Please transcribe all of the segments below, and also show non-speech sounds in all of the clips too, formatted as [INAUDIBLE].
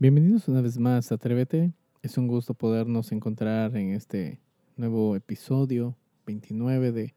Bienvenidos una vez más a Atrévete. Es un gusto podernos encontrar en este nuevo episodio 29 de,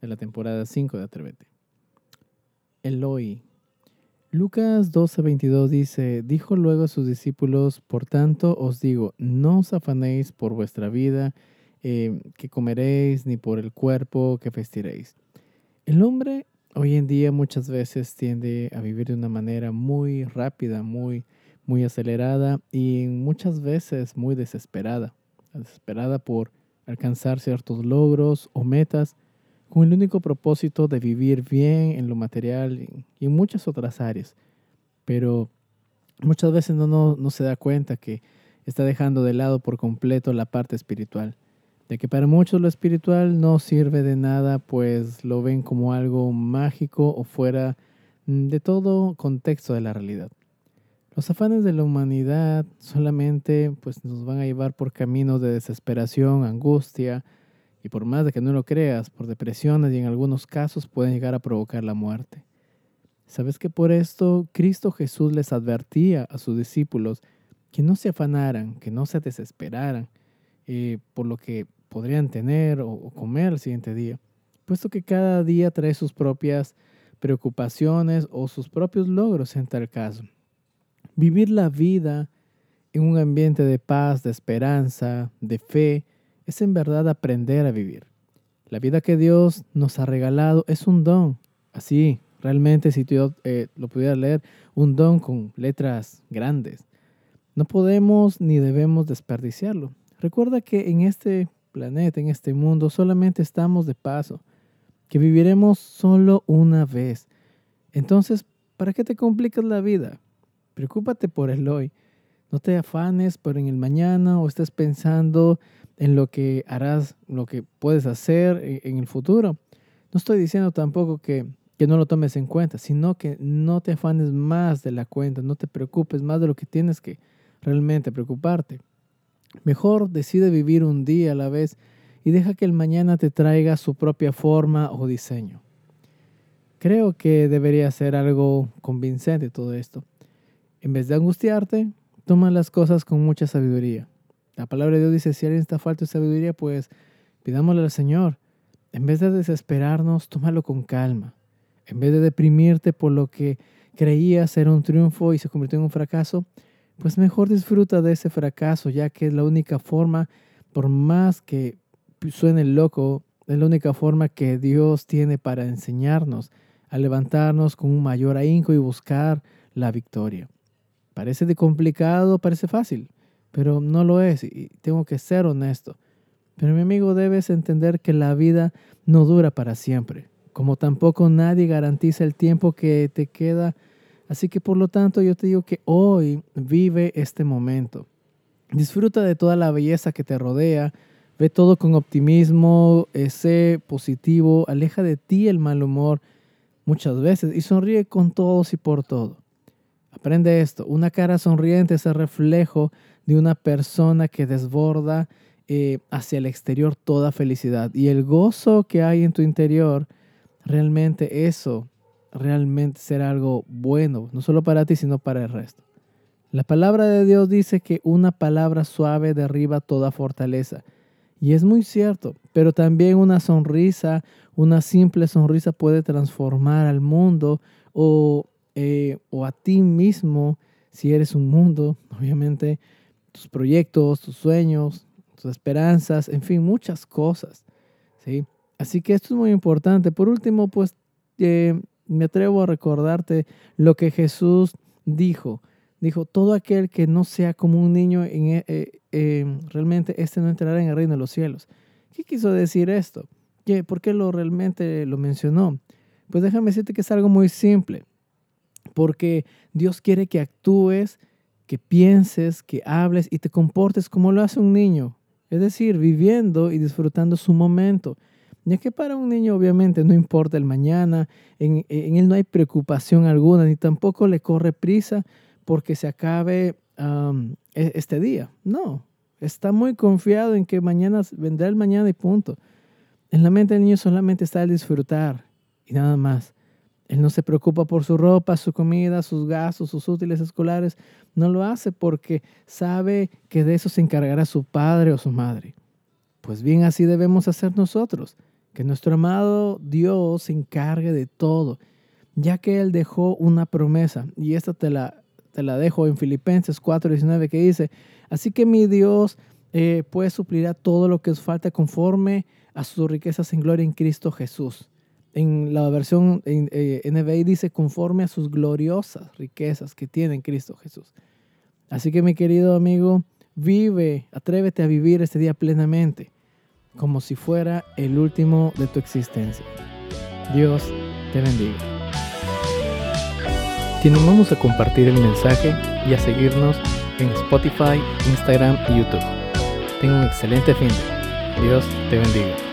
de la temporada 5 de Atrévete. Eloi. Lucas 12:22 dice, dijo luego a sus discípulos, por tanto os digo, no os afanéis por vuestra vida, eh, que comeréis, ni por el cuerpo que vestiréis. El hombre hoy en día muchas veces tiende a vivir de una manera muy rápida, muy muy acelerada y muchas veces muy desesperada, desesperada por alcanzar ciertos logros o metas con el único propósito de vivir bien en lo material y en muchas otras áreas. Pero muchas veces no, no, se da cuenta que está dejando de lado por completo la parte espiritual. De que para muchos lo espiritual no sirve de nada, pues lo ven como algo mágico o fuera de todo contexto de la realidad. Los afanes de la humanidad solamente pues, nos van a llevar por caminos de desesperación, angustia, y por más de que no lo creas, por depresiones y en algunos casos pueden llegar a provocar la muerte. ¿Sabes que por esto Cristo Jesús les advertía a sus discípulos que no se afanaran, que no se desesperaran eh, por lo que podrían tener o, o comer el siguiente día, puesto que cada día trae sus propias preocupaciones o sus propios logros en tal caso. Vivir la vida en un ambiente de paz, de esperanza, de fe, es en verdad aprender a vivir. La vida que Dios nos ha regalado es un don. Así, realmente, si tú eh, lo pudiera leer, un don con letras grandes. No podemos ni debemos desperdiciarlo. Recuerda que en este planeta, en este mundo, solamente estamos de paso, que viviremos solo una vez. Entonces, ¿para qué te complicas la vida? Preocúpate por el hoy. No te afanes por el mañana o estés pensando en lo que harás, lo que puedes hacer e, en el futuro. No estoy diciendo tampoco que, que no lo tomes en cuenta, sino que no te afanes más de la cuenta, no te preocupes más de lo que tienes que realmente preocuparte. Mejor decide vivir un día a la vez y deja que el mañana te traiga su propia forma o diseño. Creo que debería ser algo convincente todo esto. En vez de angustiarte, toma las cosas con mucha sabiduría. La palabra de Dios dice, si alguien está falto de sabiduría, pues pidámosle al Señor. En vez de desesperarnos, tómalo con calma. En vez de deprimirte por lo que creías ser un triunfo y se convirtió en un fracaso, pues mejor disfruta de ese fracaso, ya que es la única forma, por más que suene loco, es la única forma que Dios tiene para enseñarnos a levantarnos con un mayor ahínco y buscar la victoria. Parece de complicado, parece fácil, pero no lo es y tengo que ser honesto. Pero mi amigo, debes entender que la vida no dura para siempre, como tampoco nadie garantiza el tiempo que te queda. Así que por lo tanto yo te digo que hoy vive este momento. Disfruta de toda la belleza que te rodea, ve todo con optimismo, eh, sé positivo, aleja de ti el mal humor muchas veces y sonríe con todos y por todo. Aprende esto, una cara sonriente es el reflejo de una persona que desborda eh, hacia el exterior toda felicidad. Y el gozo que hay en tu interior, realmente eso, realmente será algo bueno, no solo para ti, sino para el resto. La palabra de Dios dice que una palabra suave derriba toda fortaleza. Y es muy cierto, pero también una sonrisa, una simple sonrisa puede transformar al mundo o eh, o a ti mismo, si eres un mundo, [LAUGHS] obviamente, tus proyectos, tus sueños, tus esperanzas, en fin, muchas cosas. ¿sí? Así que esto es muy importante. Por último, pues eh, me atrevo a recordarte lo que Jesús dijo. Dijo, todo aquel que no sea como un niño, en, eh, realmente este no entrará en el reino de los cielos. ¿Qué quiso decir esto? ¿Qué, ¿Por qué lo realmente lo mencionó? Pues déjame decirte que es algo muy simple porque Dios quiere que actúes, que pienses, que hables y te comportes como lo hace un niño, es decir, viviendo y disfrutando su momento. Ya que para un niño obviamente no importa el mañana, en, él no hay preocupación alguna, ni tampoco le corre prisa porque se acabe e, este día. No, está muy confiado en que mañana vendrá el mañana y punto. En la mente del niño solamente está el disfrutar y nada más. Él no se preocupa por su ropa, su comida, sus gastos, sus útiles escolares. No lo hace porque sabe que de eso se encargará su padre o su madre. Pues bien, así debemos hacer nosotros. Que nuestro amado Dios se encargue de todo, ya que Él dejó una promesa. Y esta te la, te la dejo en Filipenses 4:19 que dice, así que mi Dios eh, pues suplirá todo lo que os falta conforme a sus riquezas en gloria en Cristo Jesús en la versión en, eh, NBI dice conforme a sus gloriosas riquezas que tiene en Cristo Jesús. Así que mi querido amigo, vive, atrévete a vivir este día plenamente. como si fuera el último de tu existencia. Dios te bendiga. Te animamos a compartir el mensaje y a seguirnos en Spotify, Instagram y YouTube. Tenga un excelente fin. Dios te bendiga.